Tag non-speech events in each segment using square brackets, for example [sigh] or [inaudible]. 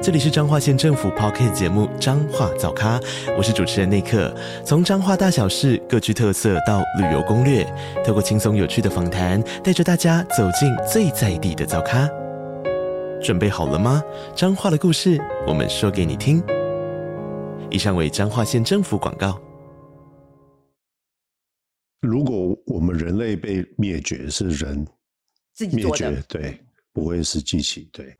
这里是彰化县政府 Podcast 节目《彰化早咖》，我是主持人内克。从彰化大小事各具特色到旅游攻略，透过轻松有趣的访谈，带着大家走进最在地的早咖。准备好了吗？彰化的故事，我们说给你听。以上为彰化县政府广告。如果我们人类被灭绝，是人灭绝，对，不会是机器，对。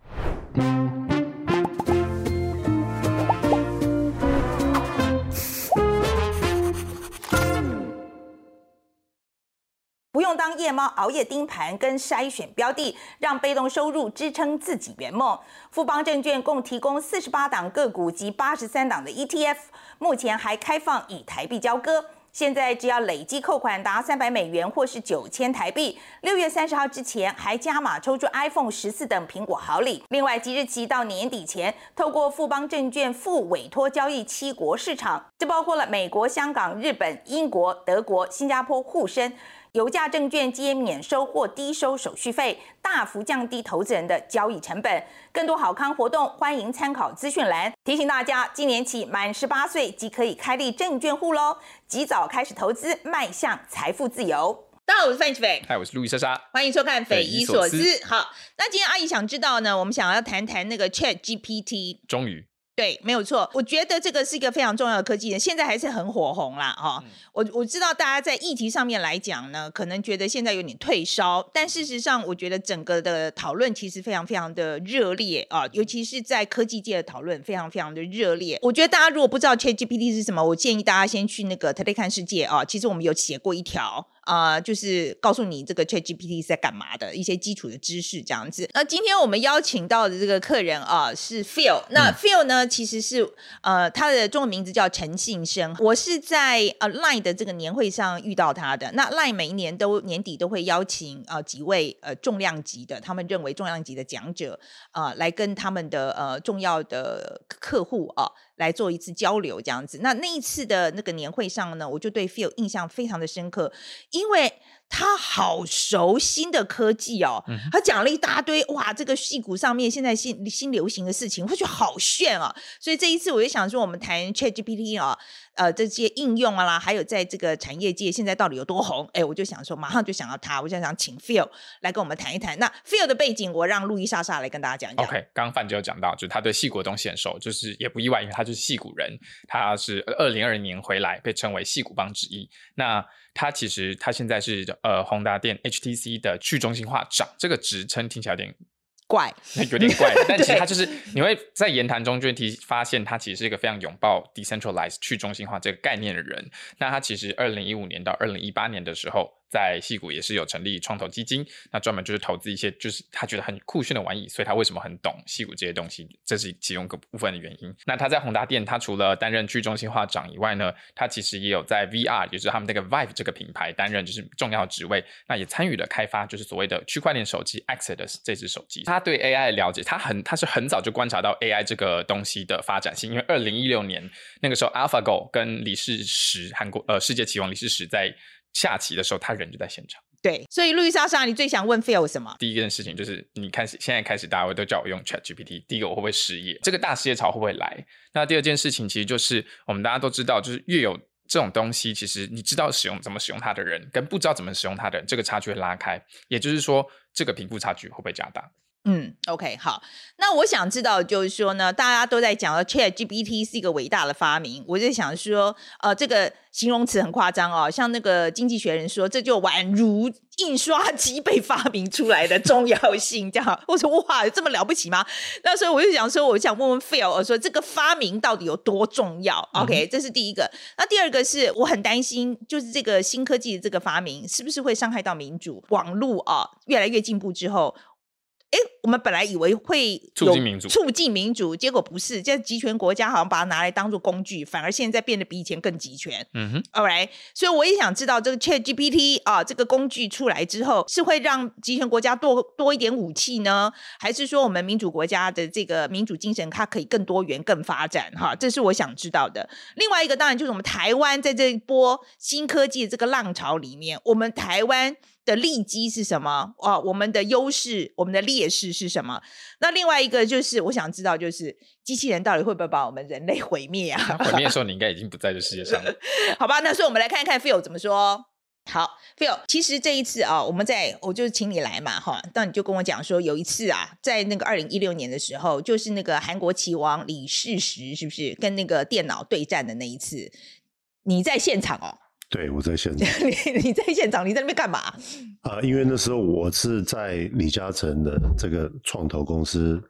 夜猫熬夜盯盘跟筛选标的，让被动收入支撑自己圆梦。富邦证券共提供四十八档个股及八十三档的 ETF，目前还开放以台币交割。现在只要累计扣款达三百美元或是九千台币，六月三十号之前还加码抽出 iPhone 十四等苹果好礼。另外，即日起到年底前，透过富邦证券复委托交易七国市场，这包括了美国、香港、日本、英国、德国、新加坡沪深。油价证券皆免收或低收手续费，大幅降低投资人的交易成本。更多好康活动，欢迎参考资讯栏。提醒大家，今年起满十八岁即可以开立证券户喽，及早开始投资，迈向财富自由。大家好，我是范琪斐，嗨，我是路易莎莎，欢迎收看《匪夷所思》。好，那今天阿姨想知道呢，我们想要谈谈那个 Chat GPT，终于。对，没有错。我觉得这个是一个非常重要的科技，现在还是很火红啦，哈、哦。嗯、我我知道大家在议题上面来讲呢，可能觉得现在有点退烧，但事实上，我觉得整个的讨论其实非常非常的热烈啊，尤其是在科技界的讨论非常非常的热烈。我觉得大家如果不知道 ChatGPT 是什么，我建议大家先去那个 Today 看世界啊，其实我们有写过一条。啊、呃，就是告诉你这个 ChatGPT 是在干嘛的一些基础的知识这样子。那今天我们邀请到的这个客人啊、呃，是 Phil。那 Phil 呢，其实是呃，他的中文名字叫陈信生。我是在呃 Line 的这个年会上遇到他的。那 Line 每一年都年底都会邀请呃几位呃重量级的，他们认为重量级的讲者啊、呃，来跟他们的呃重要的客户啊。来做一次交流，这样子。那那一次的那个年会上呢，我就对 Phil 印象非常的深刻，因为他好熟新的科技哦，嗯、他讲了一大堆哇，这个戏骨上面现在新新流行的事情，我觉得好炫哦。所以这一次我就想说，我们谈 ChatGPT 啊。呃，这些应用啊啦，还有在这个产业界现在到底有多红？哎，我就想说，马上就想到他，我就想请 Phil 来跟我们谈一谈。那 Phil 的背景，我让路易莎莎来跟大家讲一讲。OK，刚刚范就有讲到，就是他对戏骨的东西很熟，就是也不意外，因为他就是戏骨人，他是二零二零年回来，被称为戏骨帮之一。那他其实他现在是呃宏达电 HTC 的去中心化长，这个职称听起来有点。怪，有点怪，[laughs] 但其实他就是你会在言谈中就会提发现，他其实是一个非常拥抱 decentralized 去中心化这个概念的人。那他其实二零一五年到二零一八年的时候。在戏谷也是有成立创投基金，那专门就是投资一些就是他觉得很酷炫的玩意，所以他为什么很懂戏谷这些东西，这是其中一个部分的原因。那他在宏达电，他除了担任去中心化长以外呢，他其实也有在 VR，也就是他们那个 Vive 这个品牌担任就是重要职位，那也参与了开发就是所谓的区块链手机 Exodus 这支手机。他对 AI 的了解，他很他是很早就观察到 AI 这个东西的发展性，因为二零一六年那个时候 AlphaGo 跟李世石韩国呃世界棋王李世石在。下棋的时候，他人就在现场。对，所以路易莎莎，你最想问 Phil 什么？第一件事情就是，你看现在开始，大家都叫我用 ChatGPT。第一个，我会不会失业？这个大失业潮会不会来？那第二件事情，其实就是我们大家都知道，就是越有这种东西，其实你知道使用怎么使用它的人，跟不知道怎么使用它的人，这个差距会拉开。也就是说，这个贫富差距会不会加大？嗯，OK，好。那我想知道，就是说呢，大家都在讲 ChatGPT 是一个伟大的发明。我就想说，呃，这个形容词很夸张哦，像那个经济学人说，这就宛如印刷机被发明出来的重要性，这样。我说哇，这么了不起吗？那所以我就想说，我想问问 Phil，我说这个发明到底有多重要？OK，这是第一个。那第二个是我很担心，就是这个新科技的这个发明，是不是会伤害到民主？网络啊，越来越进步之后。哎，我们本来以为会促进民主，促进民主，结果不是，这集权国家好像把它拿来当做工具，反而现在变得比以前更集权。嗯哼，All right，所以我也想知道这个 ChatGPT 啊，这个工具出来之后，是会让集权国家多多一点武器呢，还是说我们民主国家的这个民主精神它可以更多元、更发展？哈，这是我想知道的。另外一个当然就是我们台湾在这一波新科技的这个浪潮里面，我们台湾。的利基是什么？哦，我们的优势，我们的劣势是什么？那另外一个就是，我想知道，就是机器人到底会不会把我们人类毁灭啊？毁灭的时候，你应该已经不在这世界上了。[laughs] 好吧，那所以我们来看一看 Phil 怎么说。好，Phil，其实这一次啊，我们在我就请你来嘛，哈，那你就跟我讲说，有一次啊，在那个二零一六年的时候，就是那个韩国棋王李世石是不是跟那个电脑对战的那一次，你在现场哦。对，我在现场。[laughs] 你你在现场，你在那边干嘛？啊，因为那时候我是在李嘉诚的这个创投公司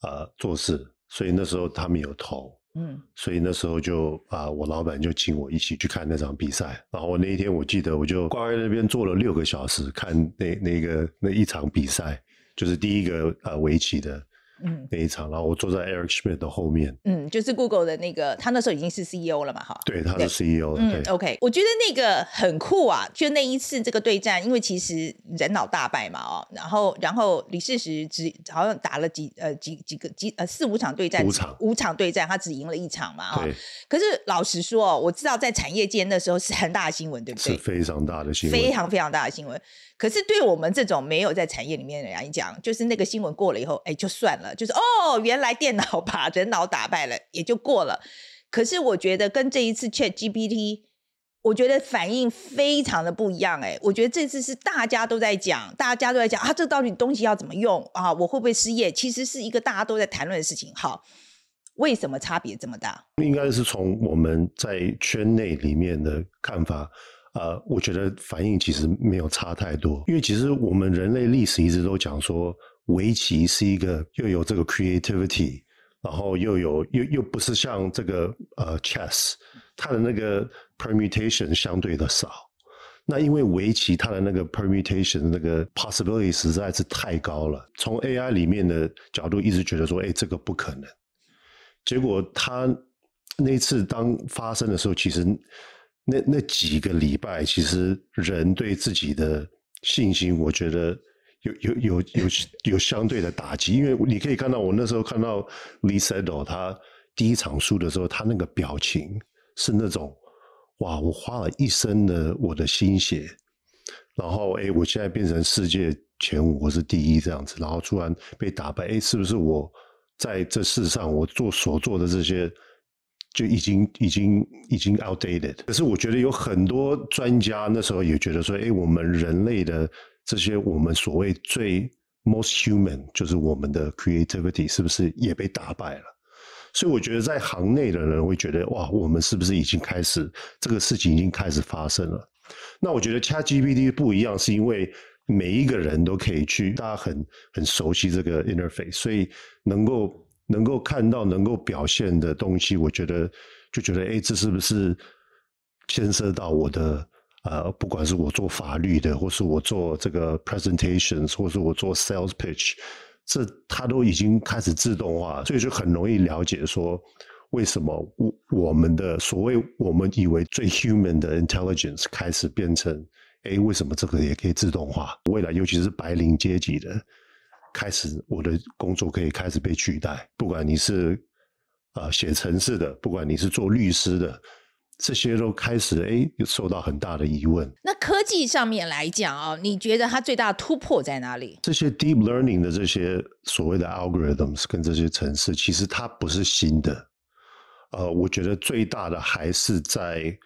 啊做事，所以那时候他们有投，嗯，所以那时候就啊，我老板就请我一起去看那场比赛。然后我那一天我记得，我就挂在那边坐了六个小时看那那个那一场比赛，就是第一个啊围棋的。嗯，那一场，然后我坐在 Eric Schmidt 的后面。嗯，就是 Google 的那个，他那时候已经是 CEO 了嘛，哈。对，他是 CEO。嗯，OK，我觉得那个很酷啊，就那一次这个对战，因为其实人脑大败嘛，哦，然后然后李世石只好像打了几呃几几个几呃四五场对战，五场五场对战，他只赢了一场嘛，哈。对。可是老实说，我知道在产业界那时候是很大的新闻，对不对？是非常大的新闻，非常非常大的新闻。可是对我们这种没有在产业里面的人来讲，就是那个新闻过了以后，哎，就算了，就是哦，原来电脑把人脑打败了，也就过了。可是我觉得跟这一次 ChatGPT，我觉得反应非常的不一样。哎，我觉得这次是大家都在讲，大家都在讲啊，这到底东西要怎么用啊？我会不会失业？其实是一个大家都在谈论的事情。好，为什么差别这么大？应该是从我们在圈内里面的看法。呃，我觉得反应其实没有差太多，因为其实我们人类历史一直都讲说，围棋是一个又有这个 creativity，然后又有又又不是像这个呃 chess，它的那个 permutation 相对的少。那因为围棋它的那个 permutation 那个 possibility 实在是太高了，从 AI 里面的角度一直觉得说，哎，这个不可能。结果他那次当发生的时候，其实。那那几个礼拜，其实人对自己的信心，我觉得有有有有有相对的打击。因为你可以看到，我那时候看到 Lee Sedol 他第一场输的时候，他那个表情是那种哇，我花了一生的我的心血，然后哎，我现在变成世界前五，我是第一这样子，然后突然被打败，哎，是不是我在这世上我做所做的这些？就已经已经已经 outdated。可是我觉得有很多专家那时候也觉得说，哎，我们人类的这些我们所谓最 most human，就是我们的 creativity，是不是也被打败了？所以我觉得在行内的人会觉得，哇，我们是不是已经开始这个事情已经开始发生了？那我觉得 ChatGPT 不一样，是因为每一个人都可以去，大家很很熟悉这个 interface，所以能够。能够看到、能够表现的东西，我觉得就觉得，哎，这是不是牵涉到我的呃，不管是我做法律的，或是我做这个 presentations，或是我做 sales pitch，这它都已经开始自动化，所以就很容易了解说，为什么我我们的所谓我们以为最 human 的 intelligence 开始变成，哎，为什么这个也可以自动化？未来尤其是白领阶级的。开始，我的工作可以开始被取代。不管你是啊写程式的，不管你是做律师的，这些都开始哎，受到很大的疑问。那科技上面来讲啊、哦，你觉得它最大的突破在哪里？这些 deep learning 的这些所谓的 algorithms 跟这些程式，其实它不是新的。呃，我觉得最大的还是在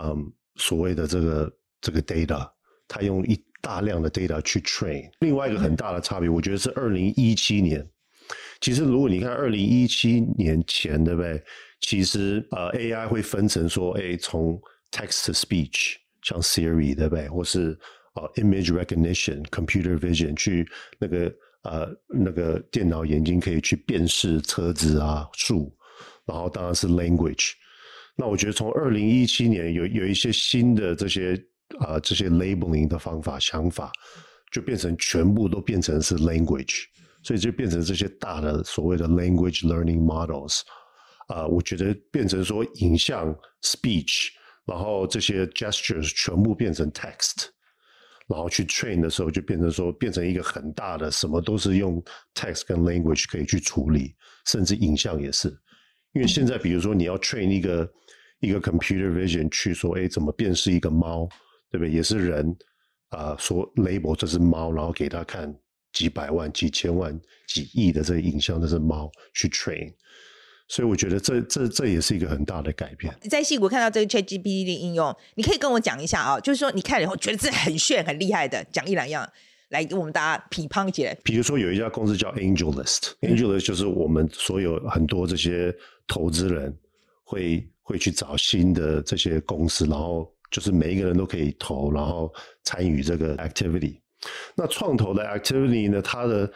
嗯所谓的这个这个 data，它用一。大量的 data 去 train，另外一个很大的差别，我觉得是二零一七年。其实如果你看二零一七年前，对不对？其实呃 AI 会分成说，哎，从 text to speech，像 Siri，对不对？或是呃 image recognition、computer vision 去那个呃那个电脑眼睛可以去辨识车子啊树，然后当然是 language。那我觉得从二零一七年有有一些新的这些。啊，这些 labeling 的方法、想法，就变成全部都变成是 language，所以就变成这些大的所谓的 language learning models 啊、我觉得变成说影像 speech，然后这些 gestures 全部变成 text，然后去 train 的时候就变成说变成一个很大的什么都是用 text 跟 language 可以去处理，甚至影像也是。因为现在比如说你要 train 一个一个 computer vision 去说，哎，怎么辨识一个猫，对不对？也是人啊、呃，说 label 这是猫，然后给他看。几百万、几千万、几亿的这个影像，这是猫去 train，所以我觉得这这这也是一个很大的改变。在戏谷看到这个 ChatGPT 的应用，你可以跟我讲一下啊、哦，就是说你看了以后觉得这很炫、很厉害的，讲一两样来给我们大家批判起来。比如说有一家公司叫 AngelList，AngelList、嗯、就是我们所有很多这些投资人会会去找新的这些公司，然后就是每一个人都可以投，然后参与这个 activity。那创投的 activity 呢？它的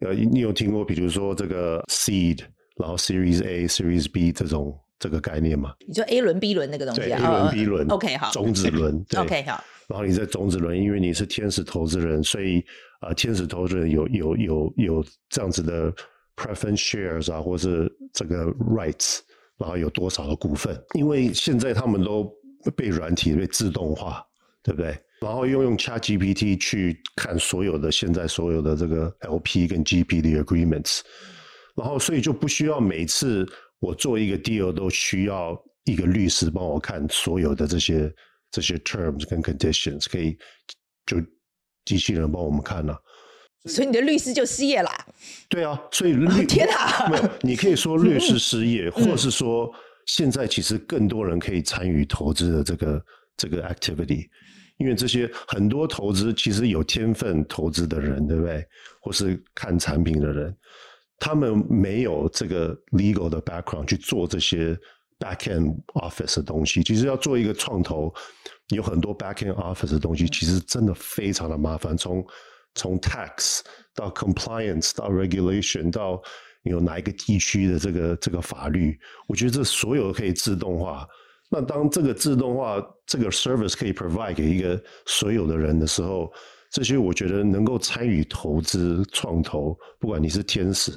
呃，你有听过，比如说这个 seed，然后 series A、series B 这种这个概念吗？你说 A 轮、B 轮那个东西啊？对，A 轮、B 轮。OK，好。种子轮。[laughs] 对 OK，好。然后你在种子轮，因为你是天使投资人，所以啊、呃，天使投资人有有有有这样子的 preference shares 啊，或是这个 rights，然后有多少的股份？因为现在他们都被软体被自动化，对不对？然后又用 ChatGPT 去看所有的现在所有的这个 LP 跟 GP 的 agreements，然后所以就不需要每次我做一个 deal 都需要一个律师帮我看所有的这些这些 terms 跟 conditions，可以就机器人帮我们看了啊。所以你的律师就失业了？对啊，所以律、哦、天哪，没有，你可以说律师失业，[laughs] 嗯、或是说现在其实更多人可以参与投资的这个这个 activity。因为这些很多投资其实有天分投资的人，对不对？或是看产品的人，他们没有这个 legal 的 background 去做这些 back end office 的东西。其实要做一个创投，有很多 back end office 的东西，其实真的非常的麻烦。从从 tax 到 compliance 到 regulation 到有哪一个地区的这个这个法律，我觉得这所有可以自动化。那当这个自动化这个 service 可以 provide 给一个所有的人的时候，这些我觉得能够参与投资创投，不管你是天使，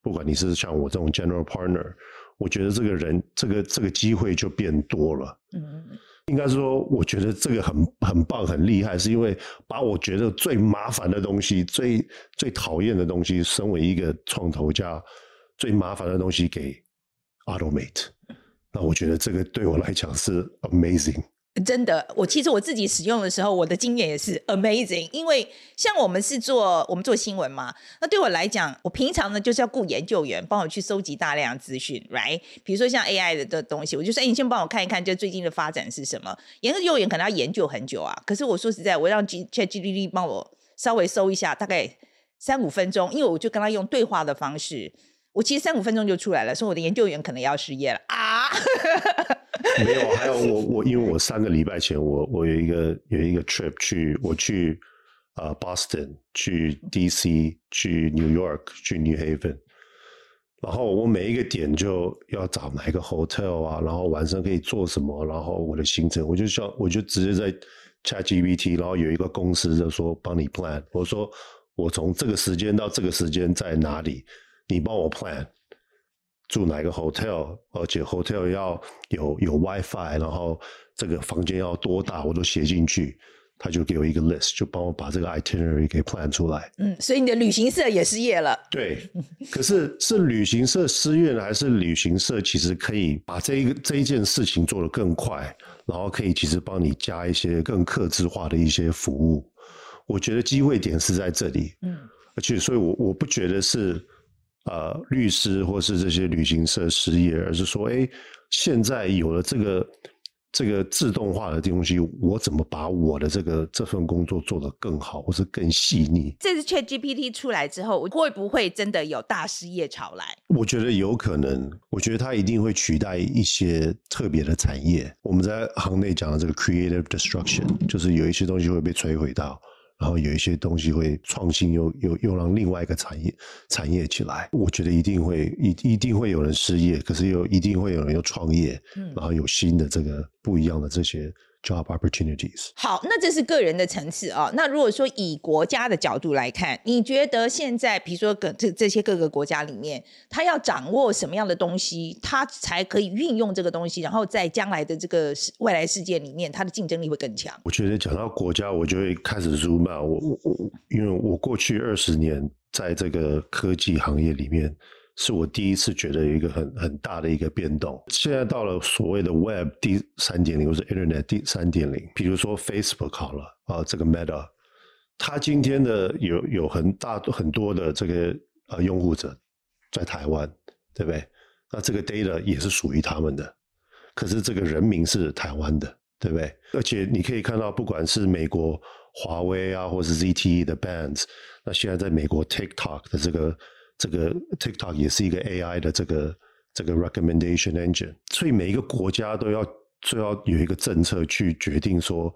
不管你是像我这种 general partner，我觉得这个人这个这个机会就变多了。嗯，应该是说，我觉得这个很很棒很厉害，是因为把我觉得最麻烦的东西、最最讨厌的东西，身为一个创投家，最麻烦的东西给 automate。那我觉得这个对我来讲是 amazing。真的，我其实我自己使用的时候，我的经验也是 amazing。因为像我们是做我们做新闻嘛，那对我来讲，我平常呢就是要雇研究员帮我去收集大量资讯，right？比如说像 AI 的的东西，我就说，哎，你先帮我看一看，就最近的发展是什么？研究员可能要研究很久啊。可是我说实在，我让 ChatGPT 帮我稍微搜一下，大概三五分钟，因为我就跟他用对话的方式。我其实三五分钟就出来了，说我的研究员可能要失业了啊！[laughs] [laughs] 没有，还有我我因为我三个礼拜前我我有一个有一个 trip 去我去啊、Boston 去 DC 去 New York 去 New Haven，然后我每一个点就要找哪一个 hotel 啊，然后晚上可以做什么，然后我的行程我就想我就直接在 ChatGPT，然后有一个公司就说帮你 plan，我说我从这个时间到这个时间在哪里。你帮我 plan 住哪个 hotel，而且 hotel 要有有 WiFi，然后这个房间要多大，我都写进去，他就给我一个 list，就帮我把这个 itinerary 给 plan 出来。嗯，所以你的旅行社也失业了。对，可是是旅行社失业呢，还是旅行社其实可以把这一个这一件事情做得更快，然后可以其实帮你加一些更客制化的一些服务。我觉得机会点是在这里。嗯，而且所以我我不觉得是。呃，律师或是这些旅行社失业，而是说，哎，现在有了这个这个自动化的东西，我怎么把我的这个这份工作做得更好，或是更细腻？这次 ChatGPT 出来之后，会不会真的有大失业潮来？我觉得有可能，我觉得它一定会取代一些特别的产业。我们在行内讲的这个 creative destruction，就是有一些东西会被摧毁到。然后有一些东西会创新又，又又又让另外一个产业产业起来。我觉得一定会一一定会有人失业，可是又一定会有人又创业，嗯，然后有新的这个不一样的这些 job opportunities。好，那这是个人的层次啊、哦。那如果说以国家的角度来看，你觉得现在比如说各这这些各个国家里面，他要掌握什么样的东西，他才可以运用这个东西，然后在将来的这个未来世界里面，他的竞争力会更强？我觉得讲到国家，我就会开始 zoom out。我我我，因为我过去二十年在这个科技行业里面。是我第一次觉得有一个很很大的一个变动。现在到了所谓的 Web 第三点零，或是 Internet 第三点零，比如说 Facebook 好了啊，这个 Meta，它今天的有有很大很多的这个呃用户者在台湾，对不对？那这个 data 也是属于他们的，可是这个人名是台湾的，对不对？而且你可以看到，不管是美国华为啊，或是 ZTE 的 Bands，那现在在美国 TikTok 的这个。这个 TikTok 也是一个 AI 的这个这个 recommendation engine，所以每一个国家都要都要有一个政策去决定说，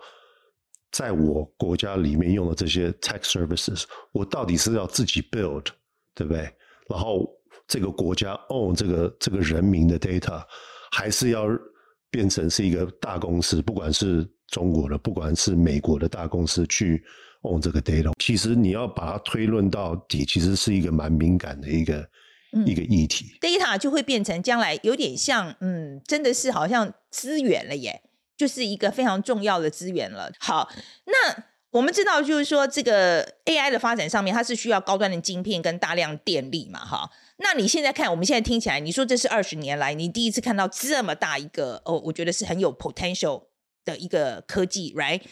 在我国家里面用的这些 tech services，我到底是要自己 build，对不对？然后这个国家 own 这个这个人民的 data，还是要变成是一个大公司，不管是中国的，不管是美国的大公司去。哦，这个 data 其实你要把它推论到底，其实是一个蛮敏感的一个、嗯、一个议题。data 就会变成将来有点像，嗯，真的是好像资源了耶，就是一个非常重要的资源了。好，那我们知道，就是说这个 AI 的发展上面，它是需要高端的晶片跟大量电力嘛，哈。那你现在看，我们现在听起来，你说这是二十年来你第一次看到这么大一个哦，我觉得是很有 potential 的一个科技，right？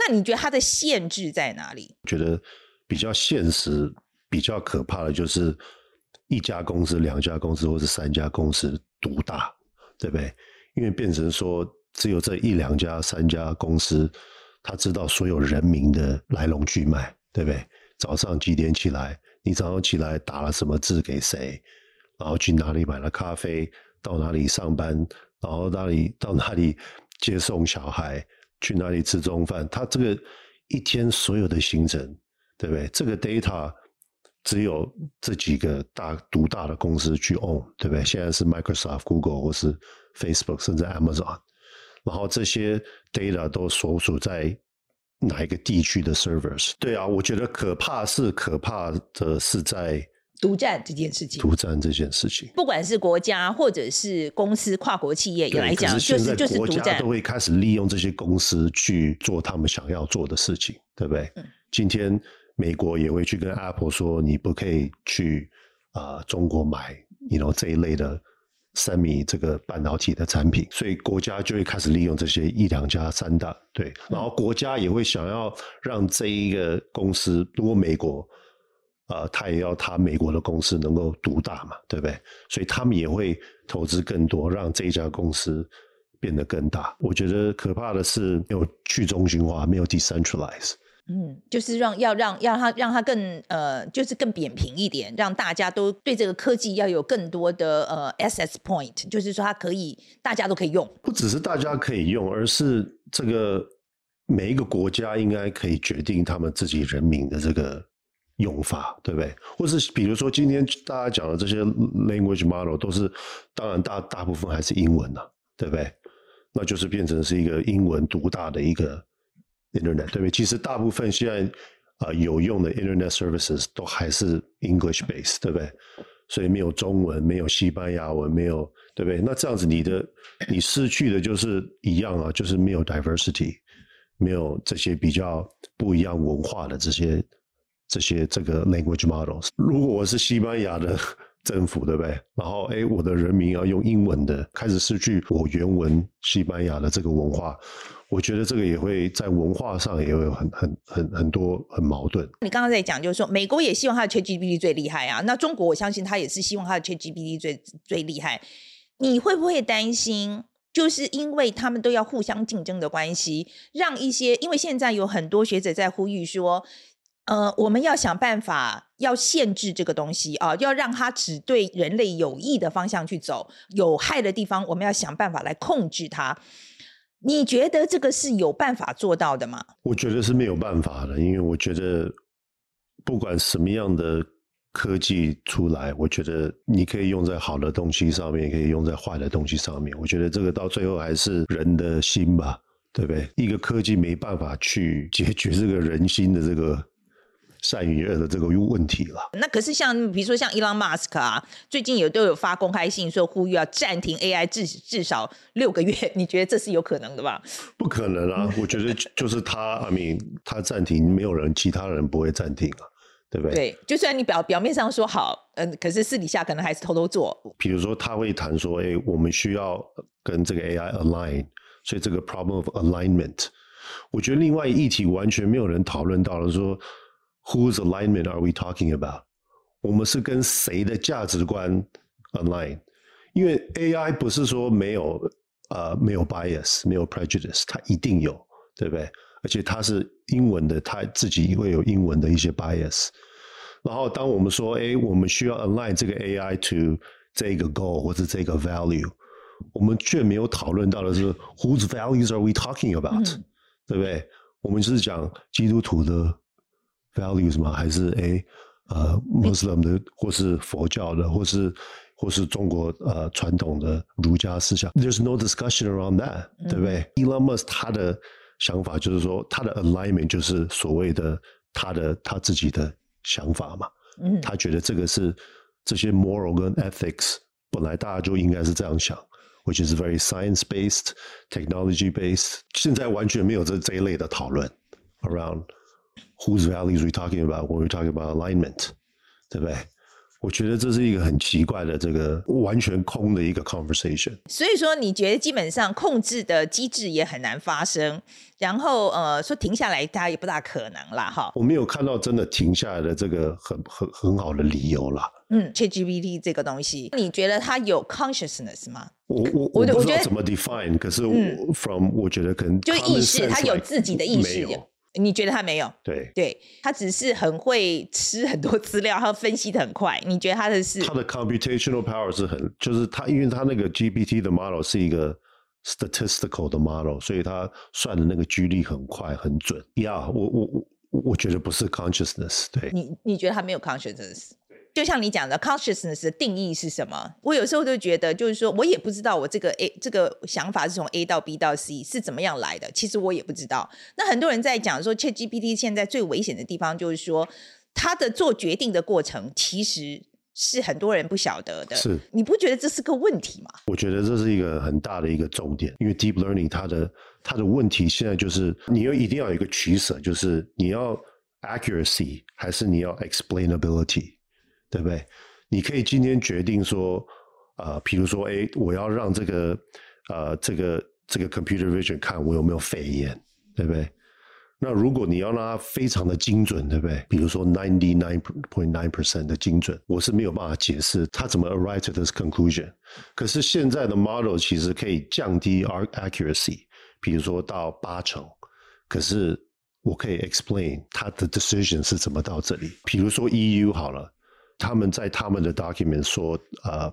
那你觉得它的限制在哪里？觉得比较现实、比较可怕的就是一家公司、两家公司或是三家公司独大，对不对？因为变成说只有这一两家、三家公司，他知道所有人民的来龙去脉，对不对？早上几点起来？你早上起来打了什么字给谁？然后去哪里买了咖啡？到哪里上班？然后哪里到哪里接送小孩？去哪里吃中饭？他这个一天所有的行程，对不对？这个 data 只有这几个大独大的公司去 own，对不对？现在是 Microsoft、Google 或是 Facebook，甚至 Amazon，然后这些 data 都所属在哪一个地区的 servers？对啊，我觉得可怕是可怕的是在。独占这件事情，独占这件事情，不管是国家或者是公司、跨国企业也来讲，就是就是独占，都会开始利用这些公司去做他们想要做的事情，对不对？嗯、今天美国也会去跟 Apple 说，你不可以去啊、呃、中国买，you know 这一类的 semi 这个半导体的产品，所以国家就会开始利用这些一两家、三大，对，然后国家也会想要让这一个公司，如果美国。啊、呃，他也要他美国的公司能够独大嘛，对不对？所以他们也会投资更多，让这一家公司变得更大。我觉得可怕的是没有去中心化，没有 decentralize。嗯，就是让要让要让他让他更呃，就是更扁平一点，让大家都对这个科技要有更多的呃 access point，就是说它可以大家都可以用。不只是大家可以用，而是这个每一个国家应该可以决定他们自己人民的这个。用法对不对？或是比如说今天大家讲的这些 language model 都是，当然大大部分还是英文呐、啊，对不对？那就是变成是一个英文独大的一个 internet，对不对？其实大部分现在啊、呃、有用的 internet services 都还是 English base，对不对？所以没有中文，没有西班牙文，没有对不对？那这样子你的你失去的就是一样啊，就是没有 diversity，没有这些比较不一样文化的这些。这些这个 language models，如果我是西班牙的政府，对不对？然后，哎，我的人民要用英文的，开始失去我原文西班牙的这个文化，我觉得这个也会在文化上也会有很很很很多很矛盾。你刚刚在讲，就是说美国也希望它的 ChatGPT 最厉害啊，那中国我相信他也是希望它的 ChatGPT 最最厉害。你会不会担心，就是因为他们都要互相竞争的关系，让一些因为现在有很多学者在呼吁说。呃，我们要想办法要限制这个东西啊，要让它只对人类有益的方向去走，有害的地方我们要想办法来控制它。你觉得这个是有办法做到的吗？我觉得是没有办法的，因为我觉得不管什么样的科技出来，我觉得你可以用在好的东西上面，也可以用在坏的东西上面。我觉得这个到最后还是人的心吧。对不对？一个科技没办法去解决这个人心的这个。善与恶的这个问题了。那可是像比如说像伊朗马斯克啊，最近也都有发公开信说呼吁要暂停 AI 至至少六个月，你觉得这是有可能的吧？不可能啊！我觉得就是他，I mean，他暂停，没有人，其他人不会暂停啊，对不对？对，就算你表表面上说好，嗯，可是私底下可能还是偷偷做。比如说他会谈说，哎，我们需要跟这个 AI align，所以这个 problem of alignment，我觉得另外一议题完全没有人讨论到了说。Whose alignment are we talking about？我们是跟谁的价值观 align？因为 AI 不是说没有呃没有 bias，没有 prejudice，它一定有，对不对？而且它是英文的，它自己会有英文的一些 bias。然后当我们说，哎，我们需要 align 这个 AI to 这个 goal 或者这个 value，我们却没有讨论到的是 Whose values are we talking about？嗯，对不对？我们就是讲基督徒的。Values 吗？还是诶呃，Muslim 的，或是佛教的，或是或是中国呃传统的儒家思想？There's no discussion around that，对不对？Elon Musk 他的想法就是说，他的 alignment 就是所谓的他的他自己的想法嘛。嗯，他觉得这个是这些 moral 跟 ethics 本来大家就应该是这样想，which is very science based, technology based。现在完全没有这这一类的讨论 around。Whose values we talking about when we talking about alignment，对不对？我觉得这是一个很奇怪的这个完全空的一个 conversation。所以说，你觉得基本上控制的机制也很难发生，然后呃，说停下来，大家也不大可能啦，哈。我没有看到真的停下来的这个很很很好的理由啦。嗯，ChatGPT 这个东西，你觉得它有 consciousness 吗？我我我我觉得怎么 define，可是 from、嗯、我觉得可能就意识，它有自己的意识。你觉得他没有？对，对，他只是很会吃很多资料，他分析的很快。你觉得他的是？他的 computational power 是很，就是他，因为他那个 GPT 的 model 是一个 statistical 的 model，所以他算的那个几率很快很准。呀、yeah，我我我我觉得不是 consciousness，对。你你觉得他没有 consciousness？就像你讲的，consciousness 的定义是什么？我有时候就觉得，就是说我也不知道我这个 A 这个想法是从 A 到 B 到 C 是怎么样来的。其实我也不知道。那很多人在讲说，ChatGPT 现在最危险的地方就是说，它的做决定的过程其实是很多人不晓得的。是，你不觉得这是个问题吗？我觉得这是一个很大的一个重点，因为 Deep Learning 它的它的问题现在就是，你要一定要有一个取舍，就是你要 accuracy 还是你要 explainability，对不对？你可以今天决定说，啊、呃，比如说，哎，我要让这个，呃，这个这个 computer vision 看我有没有肺炎，对不对？那如果你要让它非常的精准，对不对？比如说 ninety nine point nine percent 的精准，我是没有办法解释它怎么 arrive to this conclusion。可是现在的 model 其实可以降低 our accuracy，比如说到八成，可是我可以 explain 它的 decision 是怎么到这里。比如说 EU 好了。他们在他们的 document 说，呃、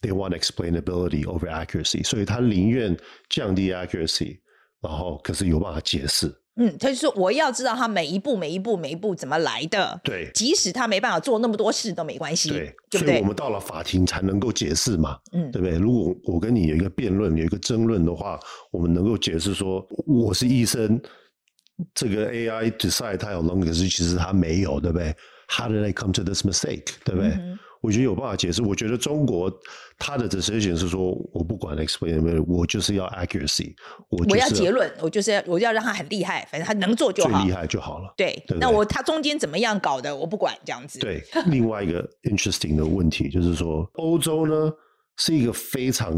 uh,，they want explainability over accuracy，所以他宁愿降低 accuracy，然后可是有办法解释。嗯，他就说我要知道他每一步、每一步、每一步怎么来的。对，即使他没办法做那么多事都没关系。对，对所以我们到了法庭才能够解释嘛。嗯，对不对？如果我跟你有一个辩论、有一个争论的话，我们能够解释说我是医生，这个 AI decide 他有能力，可是其实他没有，对不对？How did I come to this mistake？对不对？嗯、我觉得有办法解释。我觉得中国他的 decision 是说，我不管 explain，我就是要 accuracy，我，我要结论，我就是要我就要让他很厉害，反正他能做就好，最厉害就好了。对，对对那我他中间怎么样搞的，我不管这样子。对，另外一个 interesting 的问题就是说，欧洲呢是一个非常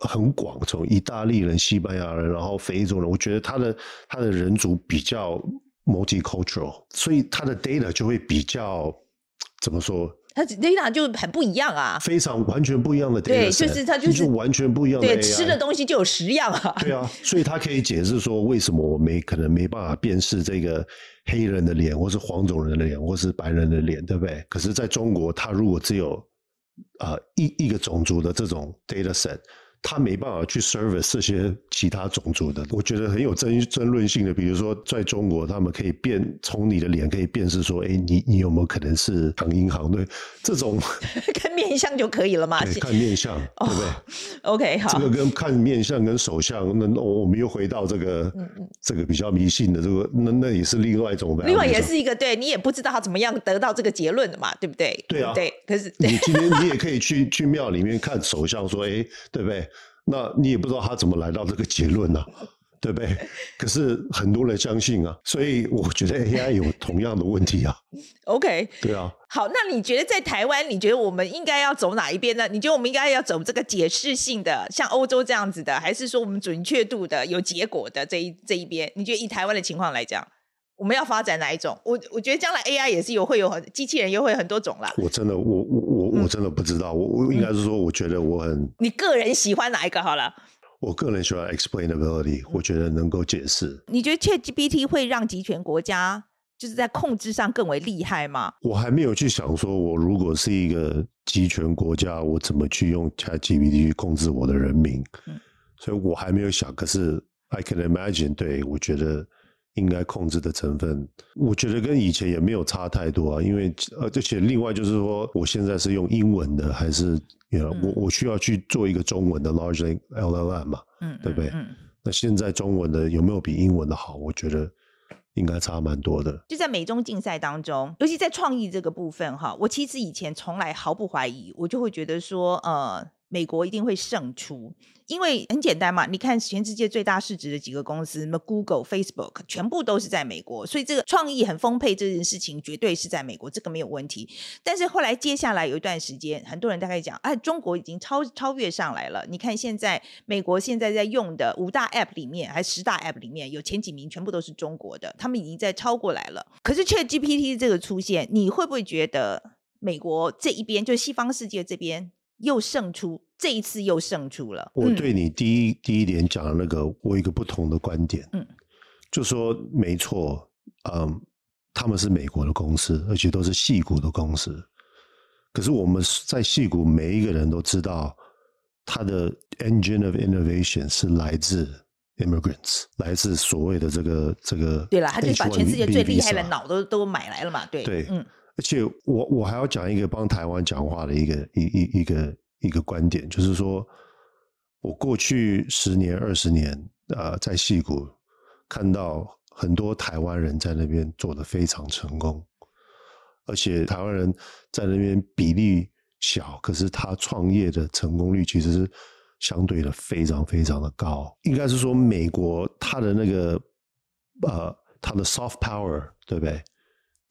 很广，从意大利人、西班牙人，然后非洲人，我觉得他的他的人族比较。multicultural，所以它的 data 就会比较怎么说？它 data 就很不一样啊，非常完全不一样的 data。对，就是它就是完全不一样的。对，吃的东西就有十样啊。对啊，所以它可以解释说，为什么我没可能没办法辨识这个黑人的脸，或是黄种人的脸，或是白人的脸，对不对？可是在中国，它如果只有啊、呃、一一个种族的这种 data set。他没办法去 service 这些其他种族的，我觉得很有争争论性的。比如说，在中国，他们可以辨从你的脸可以辨识说，哎，你你有没有可能是抢银行？对，这种 [laughs] 看面相就可以了嘛？对，看面相，对不对？OK，好，这个跟看面相跟手相，那我们又回到这个，这个比较迷信的这个，那那也是另外一种。另外也是一个，对你也不知道他怎么样得到这个结论的嘛，对不对？对啊，对。可是你今天你也可以去去庙里面看手相，说，哎，对不对？那你也不知道他怎么来到这个结论呢、啊，对不对？可是很多人相信啊，所以我觉得 AI 有同样的问题啊。[laughs] OK，对啊。好，那你觉得在台湾，你觉得我们应该要走哪一边呢？你觉得我们应该要走这个解释性的，像欧洲这样子的，还是说我们准确度的、有结果的这一这一边？你觉得以台湾的情况来讲，我们要发展哪一种？我我觉得将来 AI 也是有会有很机器人又会很多种啦。我真的我我。我真的不知道，我我应该是说，我觉得我很、嗯。你个人喜欢哪一个？好了，我个人喜欢 explainability，我觉得能够解释。你觉得 ChatGPT 会让集权国家就是在控制上更为厉害吗？我还没有去想说，我如果是一个集权国家，我怎么去用 ChatGPT 去控制我的人民？嗯，所以我还没有想。可是 I can imagine，对，我觉得。应该控制的成分，我觉得跟以前也没有差太多啊。因为呃，而且另外就是说，我现在是用英文的，还是我我需要去做一个中文的 large LLM 嘛？嗯，对不对？嗯。那现在中文的有没有比英文的好？我觉得应该差蛮多的。就在美中竞赛当中，尤其在创意这个部分哈，我其实以前从来毫不怀疑，我就会觉得说，呃。美国一定会胜出，因为很简单嘛。你看全世界最大市值的几个公司，什么 Google、Facebook，全部都是在美国，所以这个创意很丰沛这件事情绝对是在美国，这个没有问题。但是后来接下来有一段时间，很多人大概讲，哎，中国已经超超越上来了。你看现在美国现在在用的五大 App 里面，还十大 App 里面有前几名，全部都是中国的，他们已经在超过来了。可是却 GPT 这个出现，你会不会觉得美国这一边，就西方世界这边？又胜出，这一次又胜出了。我对你第一、嗯、第一点讲的那个，我有一个不同的观点。嗯，就说没错，嗯，他们是美国的公司，而且都是戏股的公司。可是我们在戏股，每一个人都知道，他的 engine of innovation 是来自 immigrants，来自所谓的这个这个。对了，他就把全世界最厉害的脑都都买来了嘛？对对，嗯。而且我我还要讲一个帮台湾讲话的一个一一一个一个观点，就是说，我过去十年二十年啊、在戏谷看到很多台湾人在那边做得非常成功，而且台湾人在那边比例小，可是他创业的成功率其实是相对的非常非常的高。应该是说，美国他的那个呃，他的 soft power，对不对？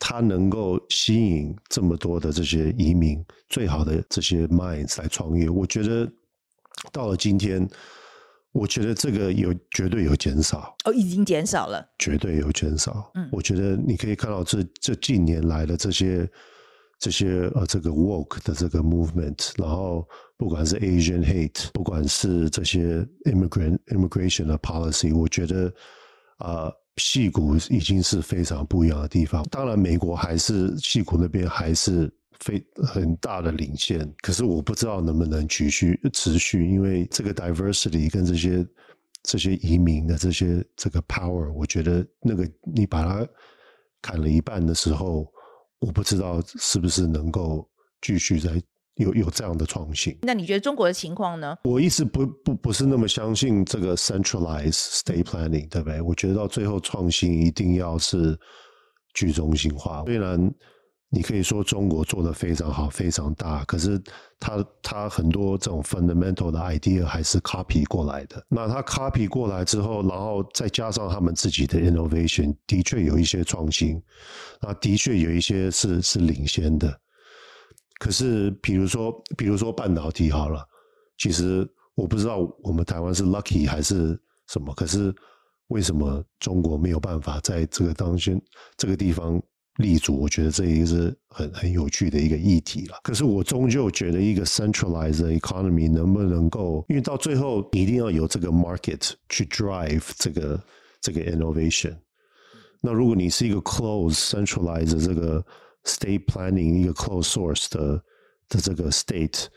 他能够吸引这么多的这些移民，最好的这些 minds 来创业，我觉得到了今天，我觉得这个有绝对有减少哦，已经减少了，绝对有减少。嗯，我觉得你可以看到这这近年来的这些这些呃这个 woke 的这个 movement，然后不管是 Asian hate，不管是这些 immigrant immigration 的 policy，我觉得啊。呃矽谷已经是非常不一样的地方。当然，美国还是矽谷那边还是非很大的领先。可是我不知道能不能继续持续，因为这个 diversity 跟这些这些移民的这些这个 power，我觉得那个你把它砍了一半的时候，我不知道是不是能够继续在。有有这样的创新，那你觉得中国的情况呢？我一直不不不是那么相信这个 centralized state planning，对不对？我觉得到最后创新一定要是去中心化。虽然你可以说中国做的非常好、非常大，可是它它很多这种 fundamental 的 idea 还是 copy 过来的。那它 copy 过来之后，然后再加上他们自己的 innovation，的确有一些创新，那的确有一些是是领先的。可是，比如说，比如说半导体好了，其实我不知道我们台湾是 lucky 还是什么。可是为什么中国没有办法在这个当先这个地方立足？我觉得这一个是很很有趣的一个议题了。可是我终究觉得一个 centralized economy 能不能够，因为到最后一定要有这个 market 去 drive 这个这个 innovation。那如果你是一个 close centralized 这个 State planning 一个 closed source 的的这个 state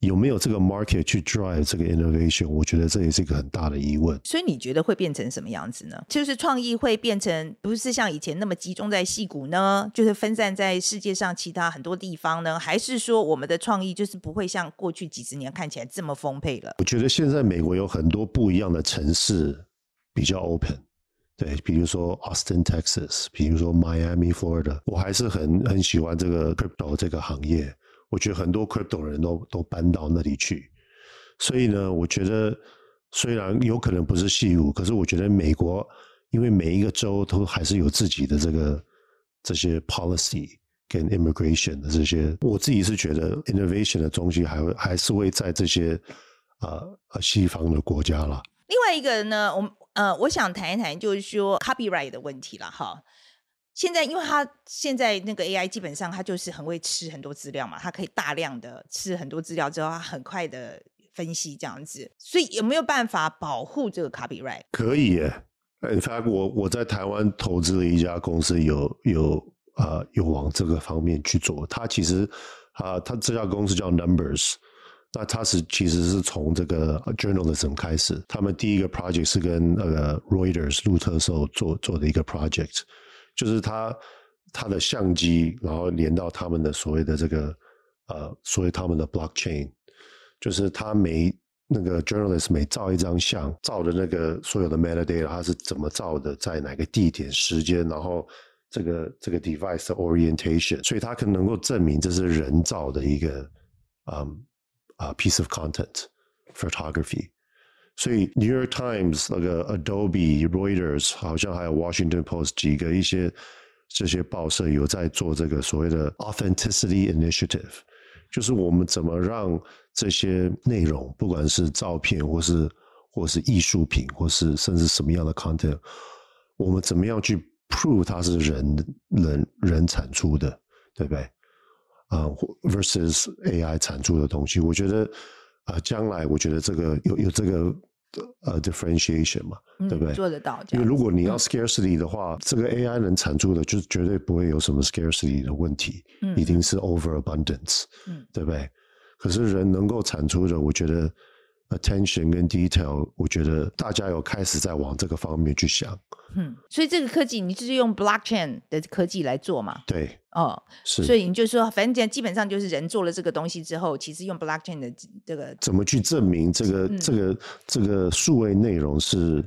有没有这个 market 去 drive 这个 innovation？我觉得这也是一个很大的疑问。所以你觉得会变成什么样子呢？就是创意会变成不是像以前那么集中在戏谷呢？就是分散在世界上其他很多地方呢？还是说我们的创意就是不会像过去几十年看起来这么丰沛了？我觉得现在美国有很多不一样的城市比较 open，对，比如说 Austin Texas，比如说 Miami Florida，我还是很很喜欢这个 crypto 这个行业。我觉得很多 crypto 人都都搬到那里去，所以呢，我觉得虽然有可能不是矽谷，可是我觉得美国，因为每一个州都还是有自己的这个这些 policy 跟 immigration 的这些，我自己是觉得 innovation 的东西还会还是会在这些啊呃西方的国家啦。另外一个人呢，我呃我想谈一谈就是说 copyright 的问题了哈。现在，因为它现在那个 AI 基本上它就是很会吃很多资料嘛，它可以大量的吃很多资料之后，它很快的分析这样子，所以有没有办法保护这个 copyright？可以耶，In fact，我我在台湾投资了一家公司有，有有呃有往这个方面去做。它其实啊，它、这家公司叫 Numbers，那它是其实是从这个 journalism 开始，他们第一个 project 是跟那个 Reuters 路透社做做的一个 project。就是他他的相机，然后连到他们的所谓的这个呃，所谓他们的 blockchain，就是他每那个 journalist 每照一张相，照的那个所有的 metadata，他是怎么照的，在哪个地点、时间，然后这个这个 device 的 orientation，所以他可能够证明这是人造的一个嗯啊、piece of content photography。所以 New York Times 那个 Adobe、Reuters 好像还有 Washington Post 几个一些这些报社有在做这个所谓的 Authenticity Initiative，就是我们怎么让这些内容，不管是照片或是或是艺术品，或是甚至什么样的 content，我们怎么样去 prove 它是人人人产出的，对不对？啊、uh,，versus AI 产出的东西，我觉得。啊，将来我觉得这个有有这个呃 differentiation 嘛，嗯、对不对？做得到。因为如果你要 scarcity 的话，嗯、这个 AI 能产出的，就绝对不会有什么 scarcity 的问题，嗯、一定是 overabundance，嗯，对不对？可是人能够产出的，我觉得。Attention 跟 detail，我觉得大家有开始在往这个方面去想。嗯，所以这个科技你就是用 blockchain 的科技来做嘛？对，哦，是。所以你就说，反正基本上就是人做了这个东西之后，其实用 blockchain 的这个怎么去证明这个、嗯、这个这个数位内容是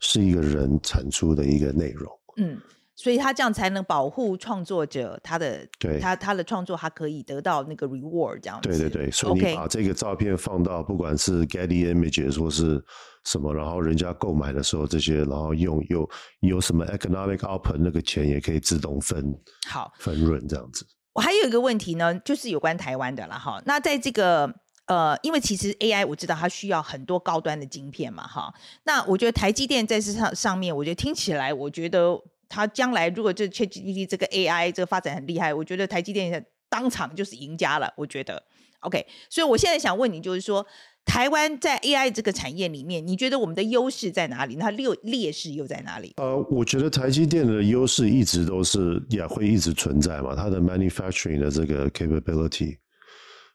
是一个人产出的一个内容？嗯。所以他这样才能保护创作者，他的对他他的创作，他可以得到那个 reward 这样子。对对对，所以你把这个照片放到不管是 Getty Images 或是什么，然后人家购买的时候，这些然后用有有什么 economic output，那个钱也可以自动分好分润这样子。我还有一个问题呢，就是有关台湾的了哈。那在这个呃，因为其实 AI 我知道它需要很多高端的晶片嘛哈。那我觉得台积电在这上上面，我觉得听起来，我觉得。它将来如果这 ChatGPT 这个 AI 这个发展很厉害，我觉得台积电当场就是赢家了。我觉得，OK，所以我现在想问你，就是说，台湾在 AI 这个产业里面，你觉得我们的优势在哪里？那劣劣势又在哪里？呃，我觉得台积电的优势一直都是也会一直存在嘛，它的 manufacturing 的这个 capability。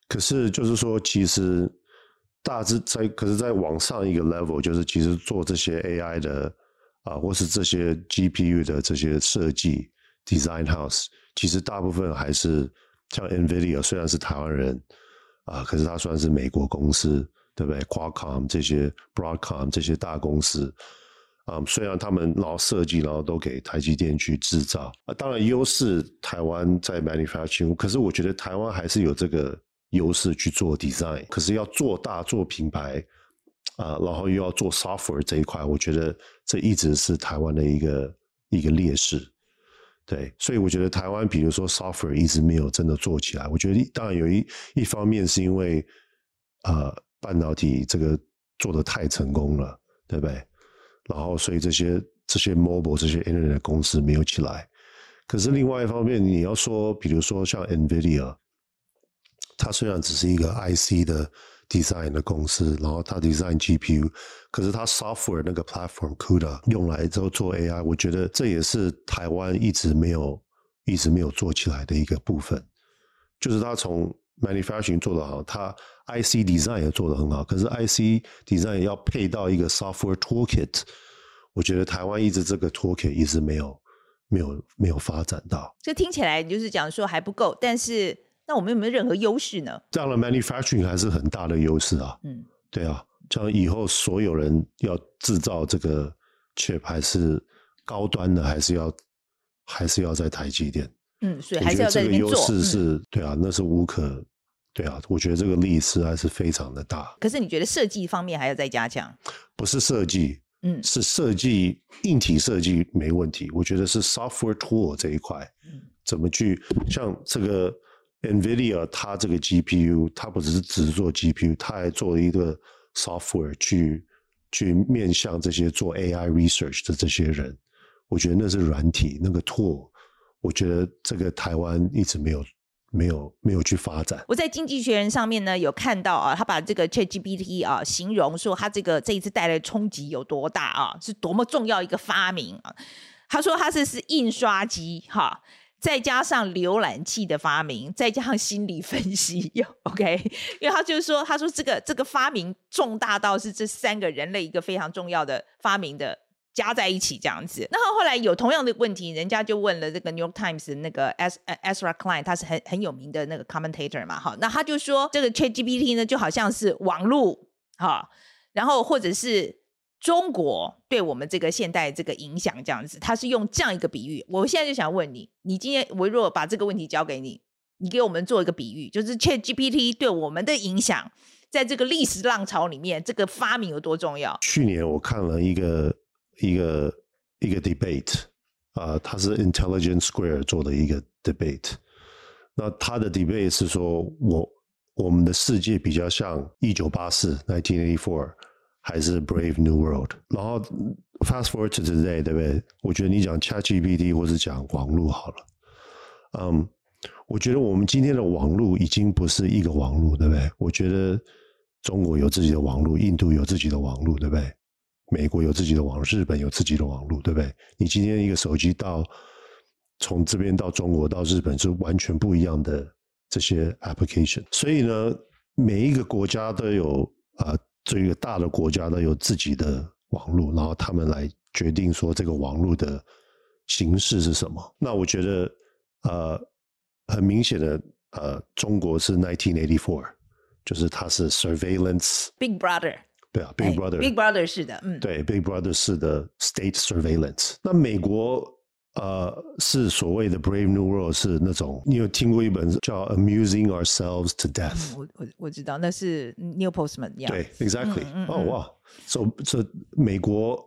可是就是说，其实大致在，可是在往上一个 level，就是其实做这些 AI 的。啊，或是这些 GPU 的这些设计 design house，其实大部分还是像 NVIDIA，虽然是台湾人啊，可是它算是美国公司，对不对？Qualcomm 这些 Broadcom 这些大公司啊，虽然他们然后设计，然后都给台积电去制造啊，当然优势台湾在 manufacturing，可是我觉得台湾还是有这个优势去做 design，可是要做大做品牌。啊，然后又要做 software 这一块，我觉得这一直是台湾的一个一个劣势，对，所以我觉得台湾，比如说 software 一直没有真的做起来。我觉得当然有一一方面是因为，呃，半导体这个做得太成功了，对不对？然后所以这些这些 mobile 这些 internet 公司没有起来。可是另外一方面，你要说，比如说像 NVIDIA，它虽然只是一个 IC 的。Design 的公司，然后他 design GPU，可是他 software 那个 platform CUDA 用来之后做 AI，我觉得这也是台湾一直没有一直没有做起来的一个部分，就是他从 manufacturing 做得好，它 IC design 也做得很好，可是 IC design 要配到一个 software toolkit，我觉得台湾一直这个 toolkit 一直没有没有没有发展到。这听起来就是讲说还不够，但是那我们有没有任何优势呢？这样的 manufacturing 还是很大的优势啊。嗯，对啊，这样以后所有人要制造这个 chip 还是高端的，还是要还是要在台积电。嗯，所以还是要在这边做。优势是、嗯、对啊，那是无可。对啊，我觉得这个力实在是非常的大。可是你觉得设计方面还要再加强？不是设计，嗯，是设计硬体设计没问题。我觉得是 software tool 这一块，嗯，怎么去像这个 NVIDIA，它这个 GPU，它不只是只做 GPU，它还做了一个 software 去去面向这些做 AI research 的这些人。我觉得那是软体那个 tool，我觉得这个台湾一直没有。没有没有去发展。我在经济学人上面呢有看到啊，他把这个 ChatGPT 啊形容说他这个这一次带来的冲击有多大啊，是多么重要一个发明啊。他说他这是印刷机哈，再加上浏览器的发明，再加上心理分析，[laughs] OK，因为他就是说，他说这个这个发明重大到是这三个人类一个非常重要的发明的。加在一起这样子，然后后来有同样的问题，人家就问了这个 New York Times 那个 S Ezra Klein，他是很很有名的那个 commentator 嘛，哈，那他就说这个 ChatGPT 呢就好像是网络，哈，然后或者是中国对我们这个现代这个影响这样子，他是用这样一个比喻。我现在就想问你，你今天我如果把这个问题交给你，你给我们做一个比喻，就是 ChatGPT 对我们的影响，在这个历史浪潮里面，这个发明有多重要？去年我看了一个。一个一个 debate 啊，它是 Intelligence Square 做的一个 debate。那他的 debate 是说，我我们的世界比较像一九八四 （nineteen eighty four） 还是 Brave New World？然后 fast forward to today，对不对？我觉得你讲 ChatGPT 或是讲网络好了。嗯，我觉得我们今天的网络已经不是一个网络，对不对？我觉得中国有自己的网络，印度有自己的网络，对不对？美国有自己的网络，日本有自己的网络，对不对？你今天一个手机到从这边到中国到日本是完全不一样的这些 application，所以呢，每一个国家都有啊，这个大的国家都有自己的网络，然后他们来决定说这个网络的形式是什么。那我觉得呃，很明显的呃，中国是 nineteen eighty four，就是它是 surveillance big brother。对啊，Big Brother，Big Brother 是的，嗯，对，Big Brother 是的，State Surveillance。那美国呃是所谓的 Brave New World，是那种你有听过一本叫 Amusing Ourselves to Death？、嗯、我我我知道，那是 Neil Postman 一样。对，Exactly、嗯。哦哇，So so 美国，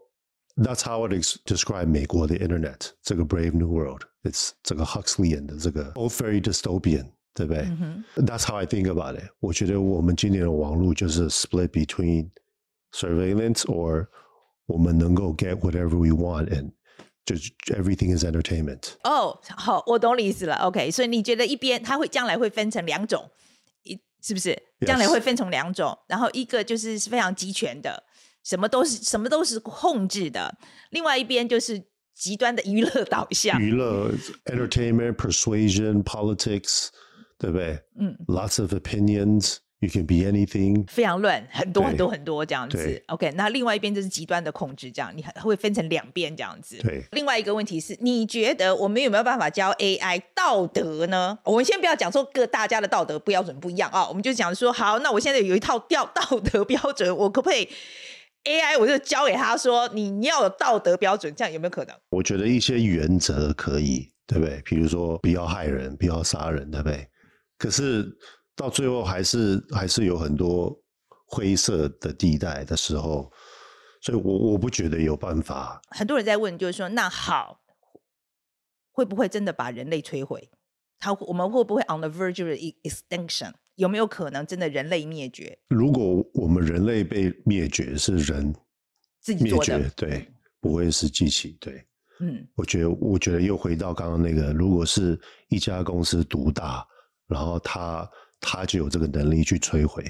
That's how I would describe 美国的 Internet，这个 Brave New World，It's 这个 Huxleyan 的这个 Both very dystopian，对不对、嗯、？That's how I think about it。我觉得我们今年的网络就是 split between surveillance or 我们能够 get whatever we want and 就 everything is entertainment。哦，好，我懂你意思了。OK，所以你觉得一边它会将来会分成两种，一是不是将来会分成两种，然后一个就是非常集权的，什么都是什么都是控制的；另外一边就是极端的娱乐导向，娱乐 entertainment persuasion politics，对不对？嗯，lots of opinions。You can be anything，非常乱，很多很多很多这样子。OK，那另外一边就是极端的控制，这样你会分成两边这样子。对，另外一个问题是，你觉得我们有没有办法教 AI 道德呢？我们先不要讲说各大家的道德标准不一样啊，我们就讲说，好，那我现在有一套调道德标准，我可不可以 AI 我就教给他说，你你要有道德标准，这样有没有可能？我觉得一些原则可以，对不对？比如说不要害人，不要杀人，对不对？可是。到最后还是还是有很多灰色的地带的时候，所以我我不觉得有办法。很多人在问，就是说，那好，会不会真的把人类摧毁？他我们会不会 on the verge of extinction？有没有可能真的人类灭绝？如果我们人类被灭绝，是人自己灭绝，对，不会是机器，对，嗯，我觉得我觉得又回到刚刚那个，如果是一家公司独大，然后他。他就有这个能力去摧毁，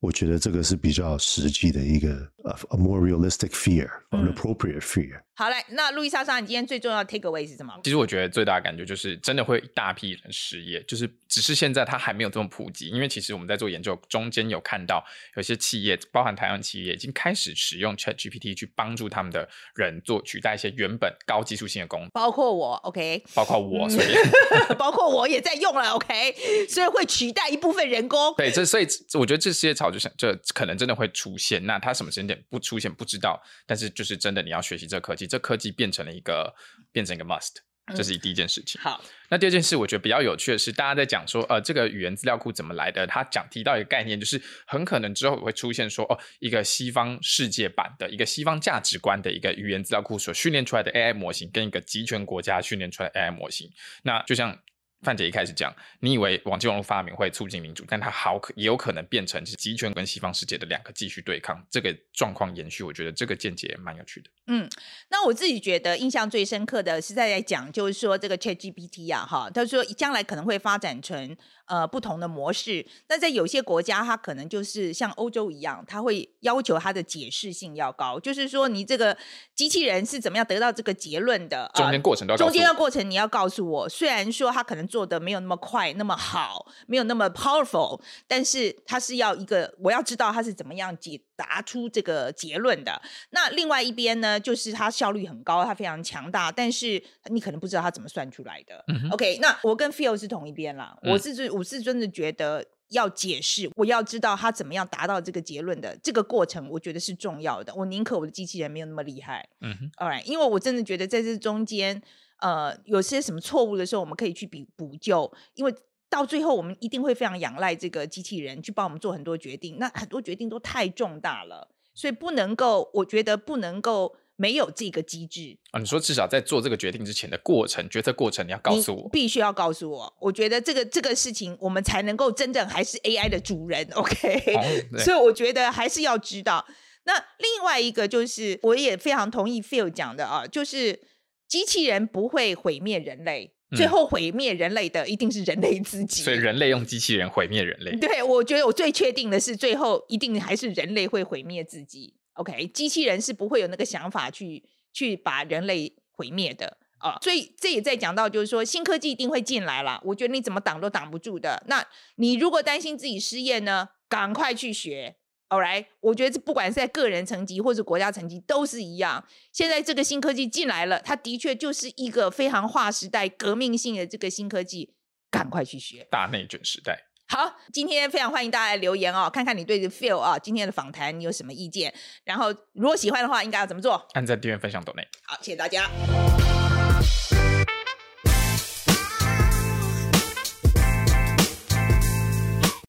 我觉得这个是比较实际的一个 a more realistic fear, an appropriate fear。好嘞，那路易莎莎，你今天最重要的 take away 是什么？其实我觉得最大的感觉就是，真的会一大批人失业，就是只是现在它还没有这么普及。因为其实我们在做研究中间有看到，有些企业，包含台湾企业，已经开始使用 ChatGPT 去帮助他们的人做取代一些原本高技术性的工作，包括我，OK，包括我，所以 [laughs] 包括我也在用了，OK，所以会取代一部分人工。对，这所以我觉得这些潮就想，这可能真的会出现。那它什么时间点不出现不知道，但是就是真的你要学习这科技。这科技变成了一个，变成一个 must，这是第一件事情。嗯、好，那第二件事，我觉得比较有趣的是，大家在讲说，呃，这个语言资料库怎么来的？他讲提到一个概念，就是很可能之后会出现说，哦，一个西方世界版的一个西方价值观的一个语言资料库所训练出来的 AI 模型，跟一个集权国家训练出来的 AI 模型，那就像。范姐一开始讲，你以为网际网络发明会促进民主，但它好可也有可能变成是集权跟西方世界的两个继续对抗，这个状况延续，我觉得这个见解蛮有趣的。嗯，那我自己觉得印象最深刻的是在在讲，就是说这个 ChatGPT 啊，哈，他说将来可能会发展成。呃，不同的模式，但在有些国家，它可能就是像欧洲一样，它会要求它的解释性要高，就是说你这个机器人是怎么样得到这个结论的，中间过程都要，中间的过程你要告诉我。虽然说它可能做的没有那么快，那么好，没有那么 powerful，但是它是要一个，我要知道它是怎么样解答出这个结论的。那另外一边呢，就是它效率很高，它非常强大，但是你可能不知道它怎么算出来的。嗯、OK，那我跟 Phil 是同一边啦，嗯、我是最。我是真的觉得要解释，我要知道他怎么样达到这个结论的这个过程，我觉得是重要的。我宁可我的机器人没有那么厉害，，All right，因为我真的觉得在这中间，呃，有些什么错误的时候，我们可以去补补救。因为到最后，我们一定会非常仰赖这个机器人去帮我们做很多决定。那很多决定都太重大了，所以不能够，我觉得不能够。没有这个机制啊！你说至少在做这个决定之前的过程、决策过程，你要告诉我，必须要告诉我。我觉得这个这个事情，我们才能够真正还是 AI 的主人。[laughs] OK，哦，[laughs] 所以我觉得还是要知道。那另外一个就是，我也非常同意 Phil 讲的啊，就是机器人不会毁灭人类，嗯，最后毁灭人类的一定是人类自己。所以人类用机器人毁灭人类。对，我觉得我最确定的是，最后一定还是人类会毁灭自己。OK，机器人是不会有那个想法去去把人类毁灭的啊，所以这也在讲到，就是说新科技一定会进来了，我觉得你怎么挡都挡不住的。那你如果担心自己失业呢，赶快去学。All right，我觉得这不管是在个人层级或者国家层级都是一样。现在这个新科技进来了，它的确就是一个非常划时代、革命性的这个新科技，赶快去学。大内卷时代。好，今天非常欢迎大家来留言哦，看看你对 Phil 啊今天的访谈你有什么意见。然后如果喜欢的话，应该要怎么做？按赞、订阅、分享、抖内。好，谢谢大家。